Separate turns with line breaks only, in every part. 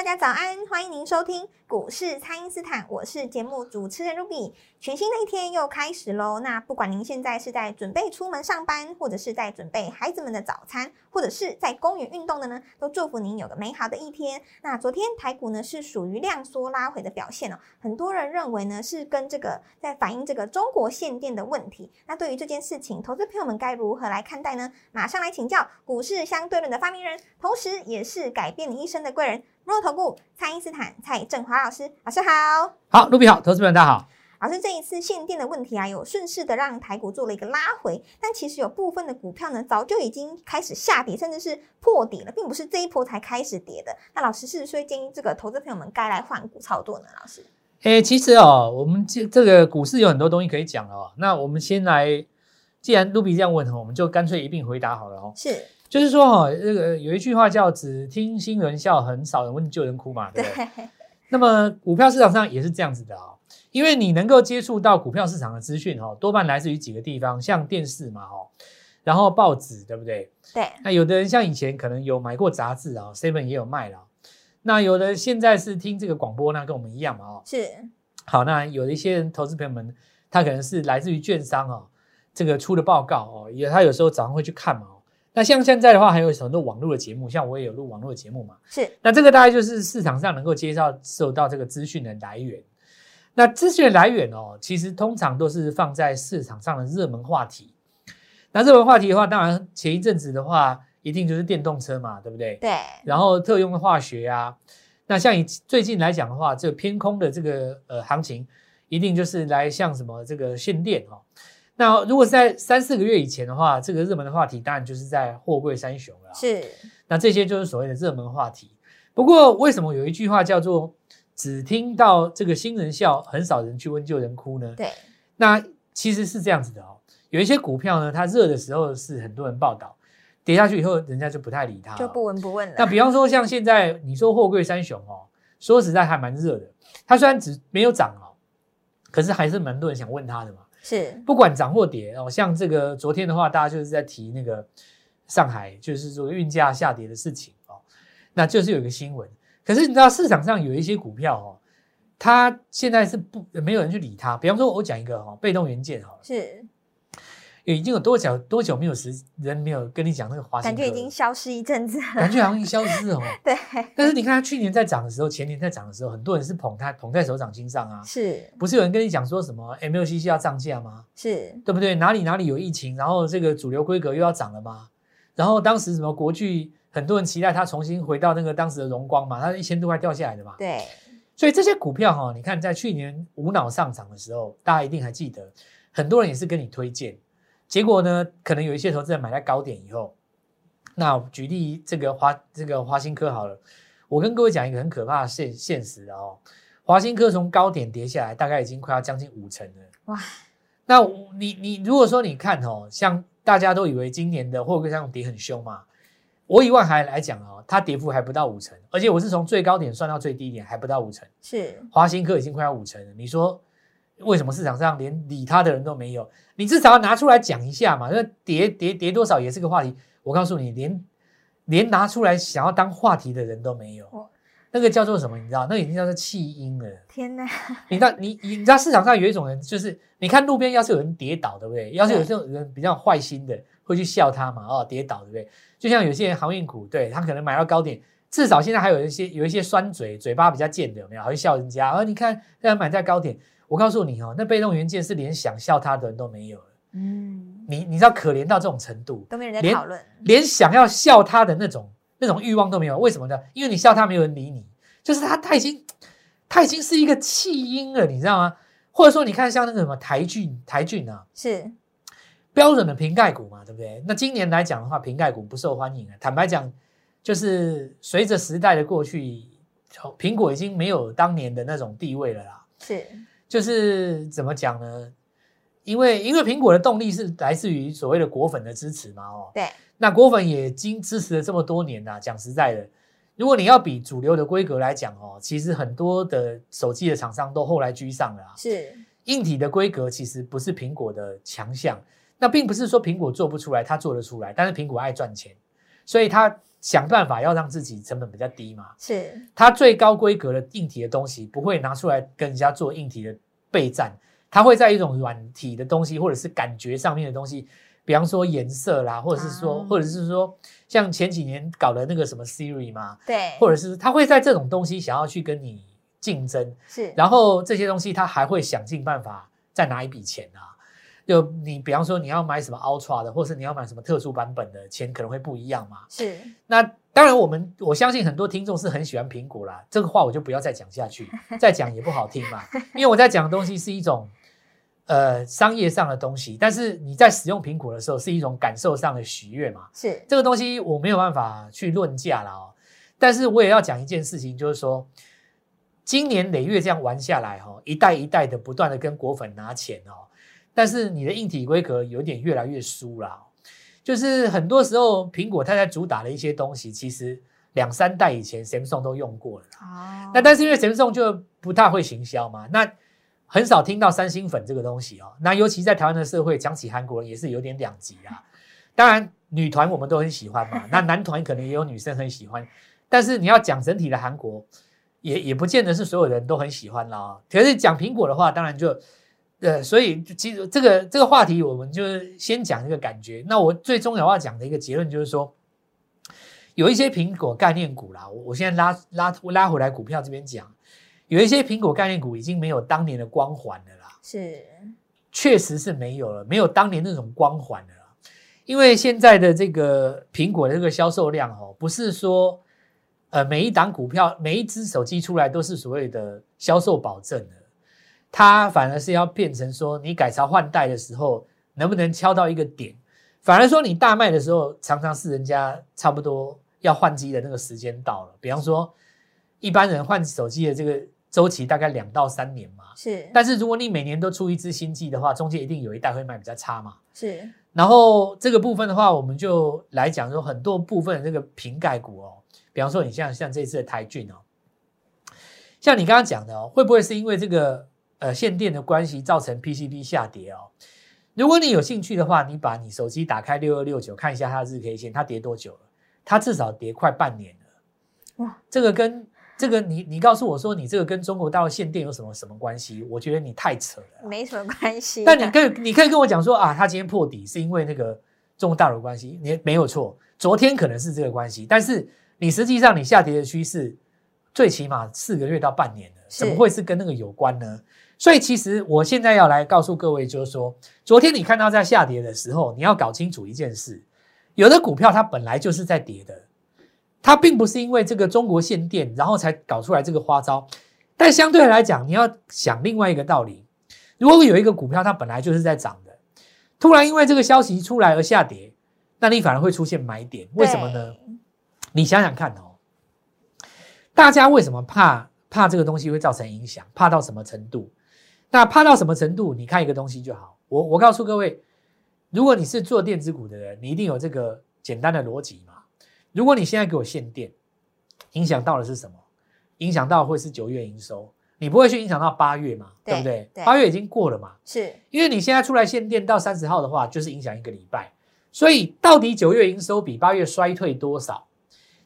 大家早安，欢迎您收听股市蔡因斯坦，我是节目主持人 Ruby。全新的一天又开始喽，那不管您现在是在准备出门上班，或者是在准备孩子们的早餐，或者是在公园运动的呢，都祝福您有个美好的一天。那昨天台股呢是属于量缩拉回的表现哦，很多人认为呢是跟这个在反映这个中国限电的问题。那对于这件事情，投资朋友们该如何来看待呢？马上来请教股市相对论的发明人，同时也是改变你一生的贵人。摩投顾蔡因斯坦蔡振华老师，老师好，
好，卢比好，投资们大家好。
老师，这一次限电的问题啊，有顺势的让台股做了一个拉回，但其实有部分的股票呢，早就已经开始下跌，甚至是破底了，并不是这一波才开始跌的。那老师是不是建议这个投资朋友们该来换股操作呢？老师，
哎，其实哦，我们这这个股市有很多东西可以讲哦。那我们先来，既然卢比这样问我们就干脆一并回答好了哦。
是。
就是说哈，这个有一句话叫“只听新人笑，很少人问旧人哭”嘛，对不对？那么股票市场上也是这样子的啊，因为你能够接触到股票市场的资讯哈，多半来自于几个地方，像电视嘛哈，然后报纸，对不对？
对。
那有的人像以前可能有买过杂志啊，seven 也有卖了。那有的现在是听这个广播，那跟我们一样嘛哦。
是。
好，那有的一些人投资朋友们，他可能是来自于券商哦，这个出的报告哦，也他有时候早上会去看嘛。那像现在的话，还有很多网络的节目，像我也有录网络的节目嘛。
是。
那这个大概就是市场上能够接受受到这个资讯的来源。那资讯的来源哦，其实通常都是放在市场上的热门话题。那热门话题的话，当然前一阵子的话，一定就是电动车嘛，对不对？
对。
然后特用的化学啊，那像以最近来讲的话，这个偏空的这个呃行情，一定就是来像什么这个限电哦。那如果是在三四个月以前的话，这个热门的话题当然就是在货柜三雄了。
是，
那这些就是所谓的热门话题。不过为什么有一句话叫做“只听到这个新人笑，很少人去问旧人哭”呢？
对，
那其实是这样子的哦。有一些股票呢，它热的时候是很多人报道，跌下去以后，人家就不太理它，
就不闻不问了。
那比方说像现在你说货柜三雄哦，说实在还蛮热的。它虽然只没有涨哦，可是还是蛮多人想问它的嘛。
是，
不管涨或跌哦，像这个昨天的话，大家就是在提那个上海，就是说运价下跌的事情哦，那就是有一个新闻。可是你知道市场上有一些股票哦，它现在是不没有人去理它。比方说，我讲一个哈，被动元件哈，
是。
已经有多久多久没有时人没有跟你讲那个华
兴？感觉已经消失一阵子，
感觉好像消失哦。
对。
但是你看它去年在涨的时候，前年在涨的时候，很多人是捧它捧在手掌心上啊。
是。
不是有人跟你讲说什么 MLCC 要涨价吗？
是
对不对？哪里哪里有疫情，然后这个主流规格又要涨了吗？然后当时什么国巨，很多人期待它重新回到那个当时的荣光嘛，它一千多块掉下来的嘛。
对。
所以这些股票哈，你看在去年无脑上涨的时候，大家一定还记得，很多人也是跟你推荐。结果呢，可能有一些投资人买在高点以后，那举例这个华这个华兴科好了，我跟各位讲一个很可怕的现现实哦，华兴科从高点跌下来，大概已经快要将近五成了。哇，那你你如果说你看哦，像大家都以为今年的货柜上跌很凶嘛，我以外还来讲哦，它跌幅还不到五成，而且我是从最高点算到最低点还不到五成，
是
华兴科已经快要五成了，你说？为什么市场上连理他的人都没有？你至少要拿出来讲一下嘛。那跌跌跌多少也是个话题。我告诉你，连连拿出来想要当话题的人都没有。那个叫做什么？你知道？那已经叫做弃婴了。
天哪！
你知道？你你知道市场上有一种人，就是你看路边要是有人跌倒，对不对？要是有这种人比较坏心的，会去笑他嘛？哦，跌倒，对不对？就像有些人航运股，对他可能买到高点，至少现在还有一些有一些酸嘴，嘴巴比较贱的，有没有？还会笑人家。而你看，现在买在高点。我告诉你哦，那被动元件是连想笑他的人都没有了。嗯，你你知道可怜到这种程度，
都没人在讨论，
连想要笑他的那种那种欲望都没有。为什么呢？因为你笑他，没有人理你。就是他他已经他已经是一个弃婴了，你知道吗？或者说，你看像那个什么台俊台俊啊，
是
标准的瓶盖股嘛，对不对？那今年来讲的话，瓶盖股不受欢迎啊。坦白讲，就是随着时代的过去，苹果已经没有当年的那种地位了啦。
是
就是怎么讲呢？因为因为苹果的动力是来自于所谓的果粉的支持嘛，哦，
对，
那果粉也经支持了这么多年呐、讲实在的，如果你要比主流的规格来讲哦，其实很多的手机的厂商都后来居上了、啊。
是
硬体的规格其实不是苹果的强项，那并不是说苹果做不出来，它做得出来，但是苹果爱赚钱，所以它想办法要让自己成本比较低嘛。
是
它最高规格的硬体的东西不会拿出来跟人家做硬体的备战，它会在一种软体的东西或者是感觉上面的东西，比方说颜色啦，或者是说，
啊
或者是说像前几年搞的那个什么 Siri 嘛，
对，
或者是它会在这种东西想要去跟你竞争，
是
然后这些东西它还会想尽办法再拿一笔钱啊。就你比方说你要买什么 Ultra 的，或是你要买什么特殊版本的，钱可能会不一样嘛。
是
那当然，我们我相信很多听众是很喜欢苹果啦，这个话我就不要再讲下去，再讲也不好听嘛。因为我在讲的东西是一种呃商业上的东西，但是你在使用苹果的时候是一种感受上的喜悦嘛。
是
这个东西我没有办法去论价了哦，但是我也要讲一件事情，就是说，今年累月这样玩下来哈、哦，一代一代的不断的跟果粉拿钱哦，但是你的硬体规格有点越来越输了哦、就是很多时候苹果它在主打的一些东西，其实两三代以前 Samsung 都用过了啦。
哦
那但是因为 Samsung 就不太会行销嘛，那很少听到三星粉这个东西哦。那尤其在台湾的社会，讲起韩国人也是有点两极啊。当然，女团我们都很喜欢嘛，那男团可能也有女生很喜欢，但是你要讲整体的韩国，也也不见得是所有人都很喜欢啦、哦。可是讲苹果的话，当然就呃，所以就其实这个这个话题，我们就是先讲这个感觉。那我最重要要讲的一个结论就是说，有一些苹果概念股啦，我我现在拉拉拉回来股票这边讲，有一些苹果概念股已经没有当年的光环了啦，
是
确实是没有了，没有当年那种光环了啦。因为现在的这个苹果的这个销售量哦，不是说呃每一档股票每一只手机出来都是所谓的销售保证的，它反而是要变成说你改朝换代的时候能不能敲到一个点，反而说你大卖的时候常常是人家差不多要换机的那个时间到了，比方说一般人换手机的这个周期大概两到三年嘛，
是。
但是如果你每年都出一支新机的话，中间一定有一代会卖比较差嘛。
是。
然后这个部分的话，我们就来讲说很多部分的这个瓶盖股哦，比方说你像像这次的台骏哦，像你刚刚讲的哦，会不会是因为这个呃限电的关系造成 PCB 下跌哦？如果你有兴趣的话，你把你手机打开六二六九看一下它的日 K 线，它跌多久了？它至少跌快半年了。
哇，
这个跟这个你你告诉我说你这个跟中国大陆限电有什么什么关系？我觉得你太扯了啦。
没什么关系。
但你可以你可以跟我讲说啊，它今天破底是因为那个中国大陆的关系，你没有错，昨天可能是这个关系，但是你实际上你下跌的趋势最起码四个月到半年了，怎么会是跟那个有关呢？所以其实我现在要来告诉各位，就是说，昨天你看到在下跌的时候，你要搞清楚一件事，有的股票它本来就是在跌的，它并不是因为这个中国限电然后才搞出来这个花招，但相对来讲，你要想另外一个道理，如果有一个股票它本来就是在涨的，突然因为这个消息出来而下跌，那你反而会出现买点，为什么呢？你想想看哦，大家为什么怕怕这个东西会造成影响？怕到什么程度？那怕到什么程度？你看一个东西就好。我我告诉各位，如果你是做电子股的人，你一定有这个简单的逻辑嘛。如果你现在给我限电，影响到的是什么？影响到会是九月营收，你不会去影响到八月嘛？
对
对不对？
对
八月已经过了嘛，
是
因为你现在出来限电到三十号的话，就是影响一个礼拜。所以到底九月营收比八月衰退多少？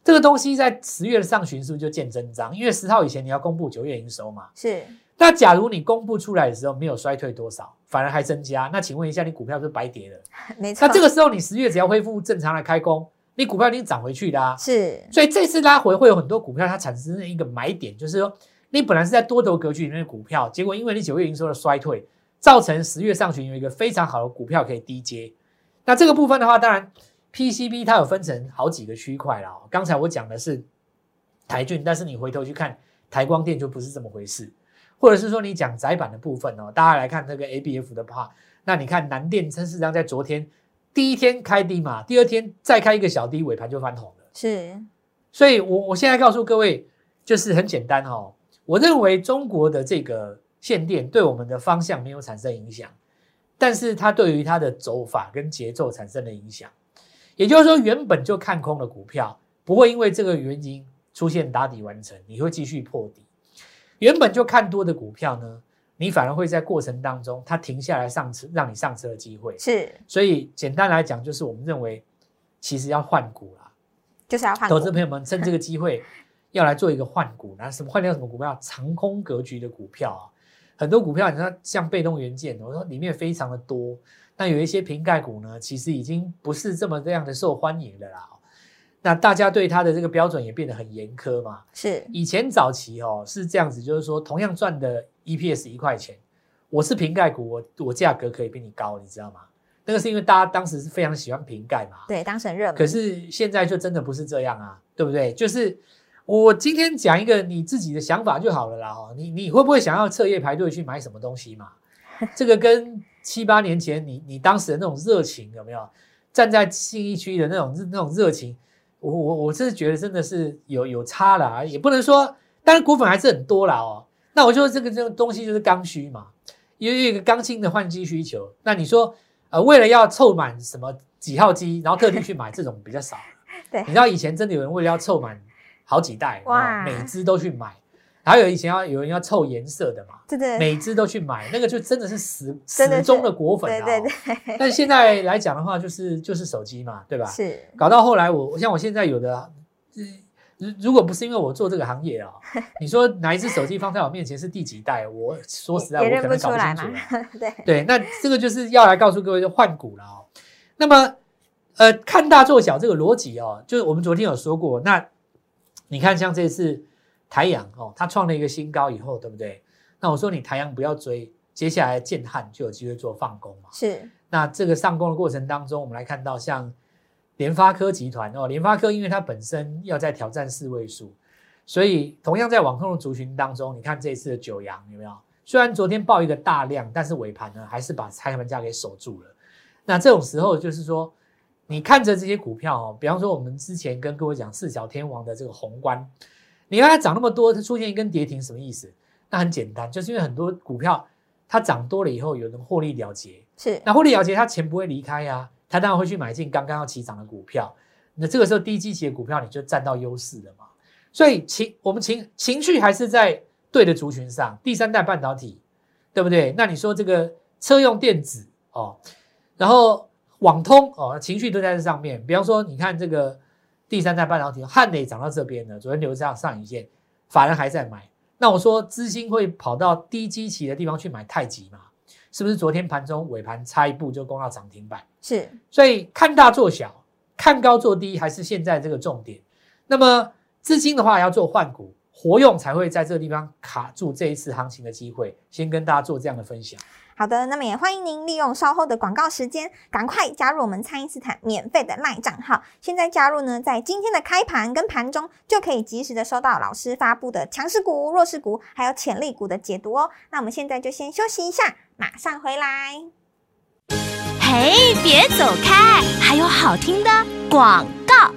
这个东西在十月的上旬是不是就见真章？因为十号以前你要公布九月营收嘛。
是
那假如你公布出来的时候没有衰退多少，反而还增加，那请问一下，你股票是白跌了？
没错。
那这个时候你十月只要恢复正常的开工，你股票已经涨回去啦啊。
是
所以这次拉回会有很多股票它产生一个买点，就是说你本来是在多头格局里面的股票，结果因为你九月营收的衰退，造成十月上旬有一个非常好的股票可以低接。那这个部分的话，当然 PCB 它有分成好几个区块啦。哦刚才我讲的是台骏，但是你回头去看台光电就不是这么回事，或者是说你讲窄板的部分哦，大家来看这个 ABF 的话，那你看南电真实际上在昨天第一天开低嘛，第二天再开一个小低，尾盘就翻红了。
是
所以我我现在告诉各位，就是很简单哦。我认为中国的这个限电对我们的方向没有产生影响，但是它对于它的走法跟节奏产生了影响。也就是说，原本就看空的股票不会因为这个原因出现打底完成，你会继续破底；原本就看多的股票呢，你反而会在过程当中它停下来上车，让你上车的机会。
是，
所以简单来讲，就是我们认为其实要换股啦。
就是要换
投资朋友们趁这个机会 要来做一个换股，那什么换掉什么股票？长空格局的股票啊，很多股票你看像被动元件，我说里面非常的多。那有一些瓶盖股呢，其实已经不是这么这样的受欢迎了啦。那大家对它的这个标准也变得很严苛嘛。
是
以前早期哦是这样子，就是说同样赚的 EPS 一块钱，我是瓶盖股，我我价格可以比你高，你知道吗？那个是因为大家当时是非常喜欢瓶盖嘛。
对，当成热门。
可是现在就真的不是这样啊，对不对？就是我今天讲一个你自己的想法就好了啦。哦，你你会不会想要彻夜排队去买什么东西嘛？这个跟七八年前你你当时的那种热情有没有？站在信义区的那种那种热情，我我我是觉得真的是有有差了啊，也不能说，当然股粉还是很多啦哦。那我就这个这个东西就是刚需嘛，因为一个刚性的换机需求。那你说呃，为了要凑满什么几号机，然后特地去买这种比较少。
对，
你知道以前真的有人为了要凑满好几代，哇，每只都去买。还有以前要有人要凑颜色的嘛，
对对，
每只都去买，那个就真的是死死忠的果粉
啊。对对对。
但现在来讲的话，就是就是手机嘛，对吧？
是。
搞到后来，我像我现在有的，如如果不是因为我做这个行业啊，你说哪一只手机放在我面前是第几代？我说实在，我可能搞不清楚。
对
对，那这个就是要来告诉各位，就换股了哦。那么，呃，看大做小这个逻辑哦，就是我们昨天有说过，那你看像这次。台阳哦，它创了一个新高以后，对不对？那我说你台阳不要追，接下来建汉就有机会做放工嘛。
是。
那这个上攻的过程当中，我们来看到像联发科集团哦，联发科因为它本身要在挑战四位数，所以同样在网控的族群当中，你看这一次的九阳有没有？虽然昨天报一个大量，但是尾盘呢还是把开盘价给守住了。那这种时候就是说，你看着这些股票哦，比方说我们之前跟各位讲四小天王的这个宏观。你看它涨那么多，它出现一根跌停，什么意思？那很简单，就是因为很多股票它涨多了以后，有人获利了结，
是
那获利了结，它钱不会离开呀，它当然会去买进刚刚要起涨的股票。那这个时候低基期的股票，你就占到优势了嘛。所以情我们情情绪还是在对的族群上，第三代半导体，对不对？那你说这个车用电子哦，然后网通哦，情绪都在这上面。比方说，你看这个。第三代半导体汉磊涨到这边了，昨天留上上影线，法人还在买。那我说资金会跑到低基期的地方去买太极嘛？是不是昨天盘中尾盘差一步就攻到涨停板？
是，
所以看大做小，看高做低还是现在这个重点。那么资金的话要做换股活用，才会在这个地方卡住这一次行情的机会。先跟大家做这样的分享。
好的，那么也欢迎您利用稍后的广告时间，赶快加入我们蔡因斯坦免费的赖账号。现在加入呢，在今天的开盘跟盘中就可以及时的收到老师发布的强势股、弱势股还有潜力股的解读哦。那我们现在就先休息一下，马上回来。嘿，别走开，还有好听的广告。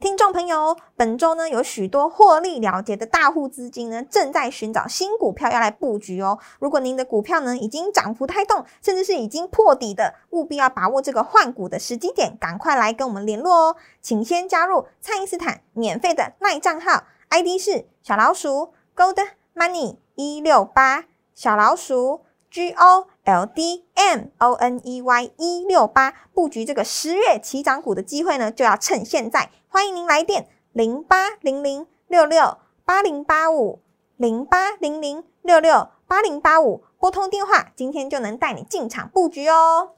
听众朋友，本周呢有许多获利了结的大户资金呢，正在寻找新股票要来布局哦。如果您的股票呢已经涨幅太动，甚至是已经破底的，务必要把握这个换股的时机点，赶快来跟我们联络哦。请先加入蔡因斯坦免费的赖账号，ID 是小老鼠 Gold Money 一六八，小老鼠 G O L D M O N E Y 一六八，布局这个十月起涨股的机会呢，就要趁现在。欢迎您来电零八零零六六八零八五零八零零六六八零八五拨通电话，今天就能带你进场布局哦。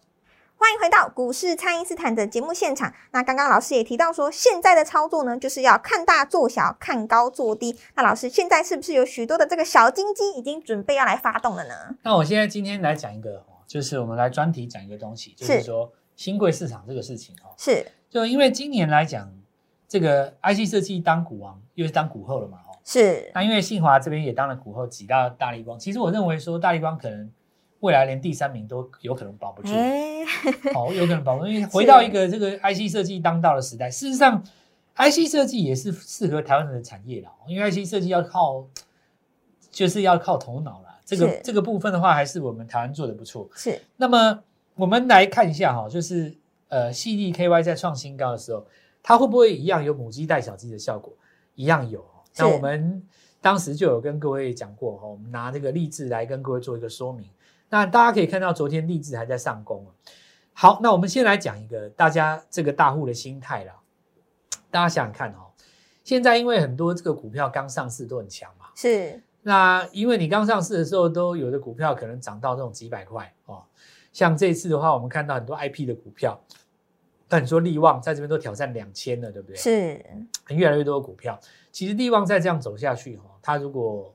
欢迎回到股市，蔡因斯坦的节目现场。那刚刚老师也提到说，现在的操作呢，就是要看大做小，看高做低。那老师现在是不是有许多的这个小金鸡已经准备要来发动了呢？
那我现在今天来讲一个，就是我们来专题讲一个东西，就是说新贵市场这个事情哦。
是，
就因为今年来讲。这个 IC 设计当股王，又是当股后了嘛？哦，
是。
那因为信华这边也当了股后，挤到大力光。其实我认为说，大力光可能未来连第三名都有可能保不住。哦，有可能保不住，因为 回到一个这个 IC 设计当道的时代。事实上 IC 设计也是适合台湾人的产业啦，因为 IC 设计要靠，就是要靠头脑啦。这个
是
这个部分的话，还是我们台湾做的不错。
是
那么我们来看一下哈，就是呃，，CDKY 在创新高的时候，它会不会一样有母鸡带小鸡的效果？一样有。那我们当时就有跟各位讲过哈，我们拿这个例子来跟各位做一个说明。那大家可以看到，昨天励志还在上攻啊。好，那我们先来讲一个大家这个大户的心态啦。大家想想看哦，现在因为很多这个股票刚上市都很强嘛，
是
那因为你刚上市的时候，都有的股票可能涨到这种几百块哦。像这次的话，我们看到很多 IP 的股票，但你说利旺在这边都挑战两千了，对不对？
是
越来越多的股票，其实利旺再这样走下去哈、哦，它如果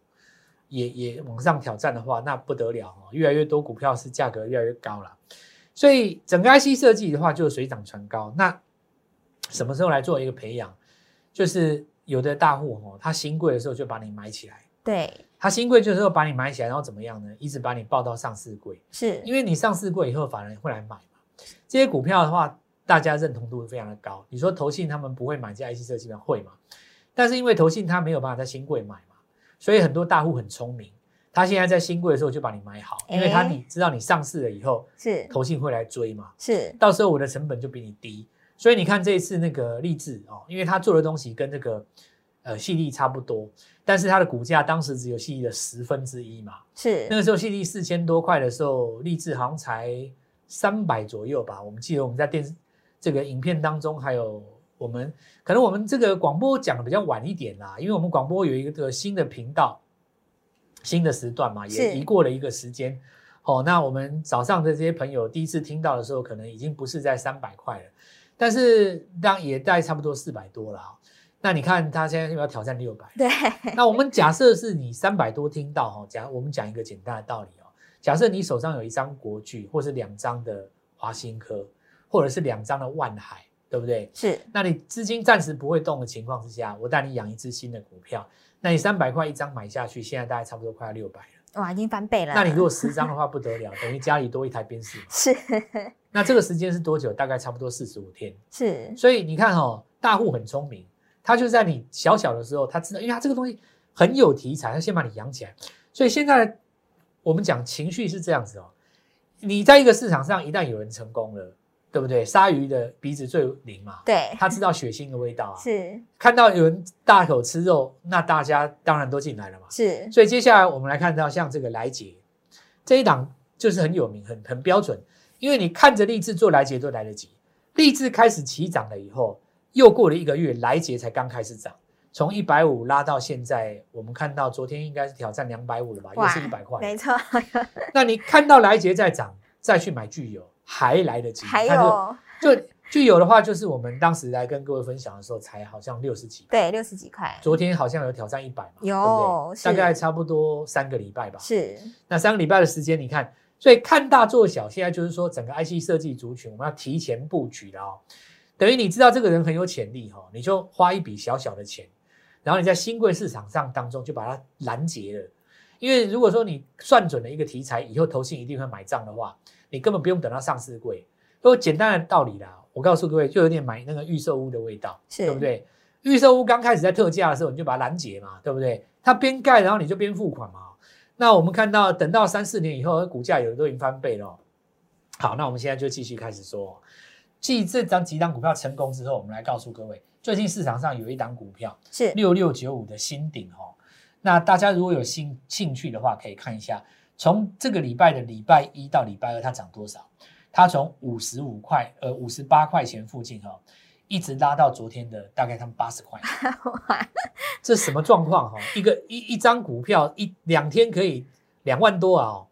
也也往上挑战的话，那不得了哦，越来越多股票是价格越来越高了。所以整个 IC 设计的话，就是水涨船高。那什么时候来做一个培养？就是有的大户哦，他新贵的时候就把你买起来。
对
他新贵就是要把你买起来，然后怎么样呢？一直把你抱到上市柜，
是
因为你上市柜以后，法人会来买嘛。这些股票的话，大家认同度非常的高。你说投信他们不会买这 IC 设计吗？会嘛？但是因为投信他没有办法在新贵买嘛，所以很多大户很聪明，他现在在新贵的时候就把你买好，因为他
哎
你知道你上市了以后，
是
投信会来追嘛，
是
到时候我的成本就比你低。所以你看这一次那个励志哦，因为他做的东西跟这个呃细粒差不多，但是它的股价当时只有细粒的十分之一嘛。
是
那个时候细粒四千多块的时候，励志好像才三百左右吧。我们记得我们在电视这个影片当中，还有我们可能我们这个广播讲的比较晚一点啦，因为我们广播有一个新的频道、新的时段嘛，也移过了一个时间。哦，那我们早上的这些朋友第一次听到的时候，可能已经不是在三百块了，但是当也大概差不多四百多了啊、那你看他现在又要挑战六百，
对。
那我们假设是你三百多听到哈，假我们讲一个简单的道理哦，假设你手上有一张国剧，或是两张的华新科，或者是两张的万海，对不对？
是
那你资金暂时不会动的情况之下，我带你养一只新的股票，那你三百块一张买下去，现在大概差不多快要六百了。
哇，已经翻倍了。
那你如果十张的话不得了，等于家里多一台宾士。
是
那这个时间是多久？大概差不多四十五天。
是
所以你看哦，大户很聪明，他就在你小小的时候，他知道，因为他这个东西很有题材，他先把你养起来。所以现在我们讲情绪是这样子哦，你在一个市场上一旦有人成功了，对不对？鲨鱼的鼻子最灵嘛，
对
它知道血腥的味道啊。
是
看到有人大口吃肉，那大家当然都进来了嘛。
是
所以接下来我们来看到像这个来杰这一档就是很有名、很很标准，因为你看着励志做来杰都来得及。励志开始起涨了以后，又过了一个月，来杰才刚开始涨，从一百五拉到现在，我们看到昨天应该是挑战两百五了吧，又是一百块。
没错，
那你看到来杰在涨，再去买具有还来得及。
还有
就具有的话，就是我们当时来跟各位分享的时候，才好像六十几。
对六十几块
昨天好像有挑战一百嘛，
有
对不对大概差不多三个礼拜吧。
是
那三个礼拜的时间，你看，所以看大做小，现在就是说整个 IC 设计族群，我们要提前布局了哦。等于你知道这个人很有潜力哈、哦，你就花一笔小小的钱，然后你在新贵市场上当中就把它拦截了。因为如果说你算准了一个题材，以后投信一定会买账的话，你根本不用等到上市柜。都简单的道理啦，我告诉各位，就有点买那个预售屋的味道，
是
对不对？预售屋刚开始在特价的时候，你就把它拦截嘛，对不对？它边盖，然后你就边付款嘛。那我们看到，等到三四年以后，股价有的都已经翻倍了哦。好，那我们现在就继续开始说，继这张几档股票成功之后，我们来告诉各位，最近市场上有一档股票
是
六六九五的新顶哦。那大家如果有兴兴趣的话，可以看一下，从这个礼拜的礼拜一到礼拜二，它涨多少？它从五十五块，呃，五十八块钱附近哈、哦，一直拉到昨天的大概他们八十块。这什么状况哈？一个一一张股票一两天可以两万多啊、哦，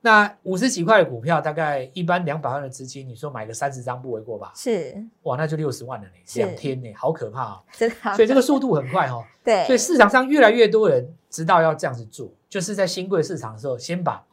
那五十几块的股票，大概一般两百万的资金，你说买个三十张不为过吧？
是
哇，那就六十万了呢，
是
两天呢，好可怕啊、
真的
所以这个速度很快哈、哦。
对
所以市场上越来越多人知道要这样子做，就是在新贵市场的时候，先把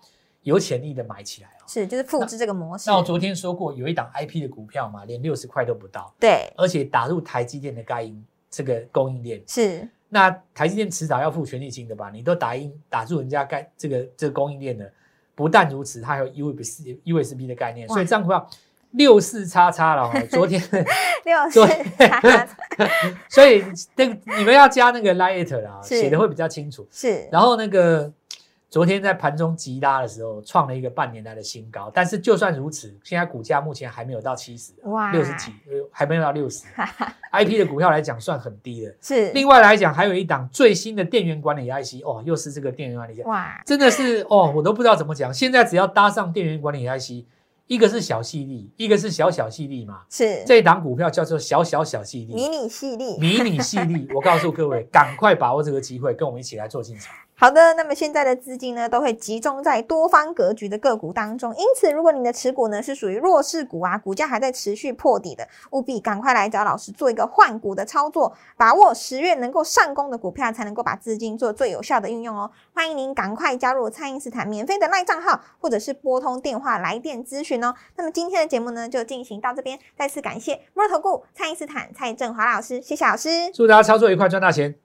有潜力的买起来哦。
是就是复制这个模式。
那我昨天说过，有一档 IP 的股票嘛，连六十块都不到，
对。
而且打入台积电的该应这个供应链，
是。
那台积电迟早要付权利金的吧？你都打印打入人家该这个这个供应链的，不但如此，它还有 USB USB 的概念，所以这样股票六四叉叉了哈，昨天，
六四叉叉
所以那个你们要加那个 light 啦，
是
写的会比较清楚。
是
然后那个昨天在盘中急拉的时候，创了一个半年来的新高。但是就算如此，现在股价目前还没有到七十，
哇
六十几，呃还没有到六十。IP 的股票来讲算很低的。
是
另外来讲，还有一档最新的电源管理 IC，哦，又是这个电源管理
哇
真的是哦，我都不知道怎么讲。现在只要搭上电源管理 IC，一个是小细粒，一个是小小细粒嘛。
是
这一档股票叫做小小小细粒，
迷你细粒。
迷你细粒。我告诉各位，赶快把握这个机会，跟我们一起来做进场。
好的，那么现在的资金呢，都会集中在多方格局的个股当中，因此，如果你的持股呢是属于弱势股啊，股价还在持续破底的，务必赶快来找老师做一个换股的操作，把握十月能够上攻的股票，才能够把资金做最有效的运用哦。欢迎您赶快加入蔡因斯坦免费的赖账号，或者是拨通电话来电咨询哦。那么今天的节目呢，就进行到这边，再次感谢摩尔投顾蔡因斯坦蔡振华老师，谢谢老师。
祝大家操作愉快，赚大钱。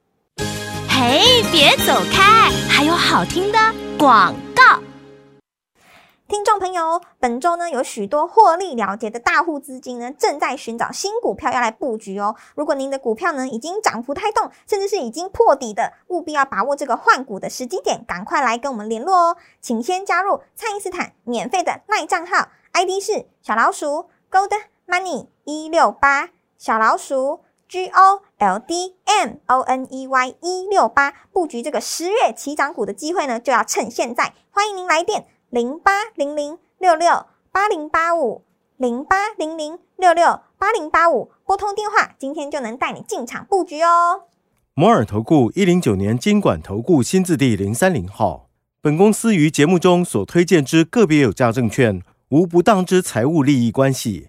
嘿，别走开，还有好听的广告。
听众朋友，本周呢有许多获利了结的大户资金呢，正在寻找新股票要来布局哦。如果您的股票呢已经涨幅太动，甚至是已经破底的，务必要把握这个换股的时机点，赶快来跟我们联络哦。请先加入蔡因斯坦免费的卖账号，ID 是小老鼠 Gold Money 一六八，小老鼠 G O L D M O N E Y 一六八，布局这个十月起涨股的机会呢，就要趁现在。欢迎您来电。零八零零六六八零八五零八零零六六八零八五，拨通电话，今天就能带你进场布局哦。
摩尔投顾一零九年经管投顾新字第零三零号。本公司于节目中所推荐之个别有价证券，无不当之财务利益关系。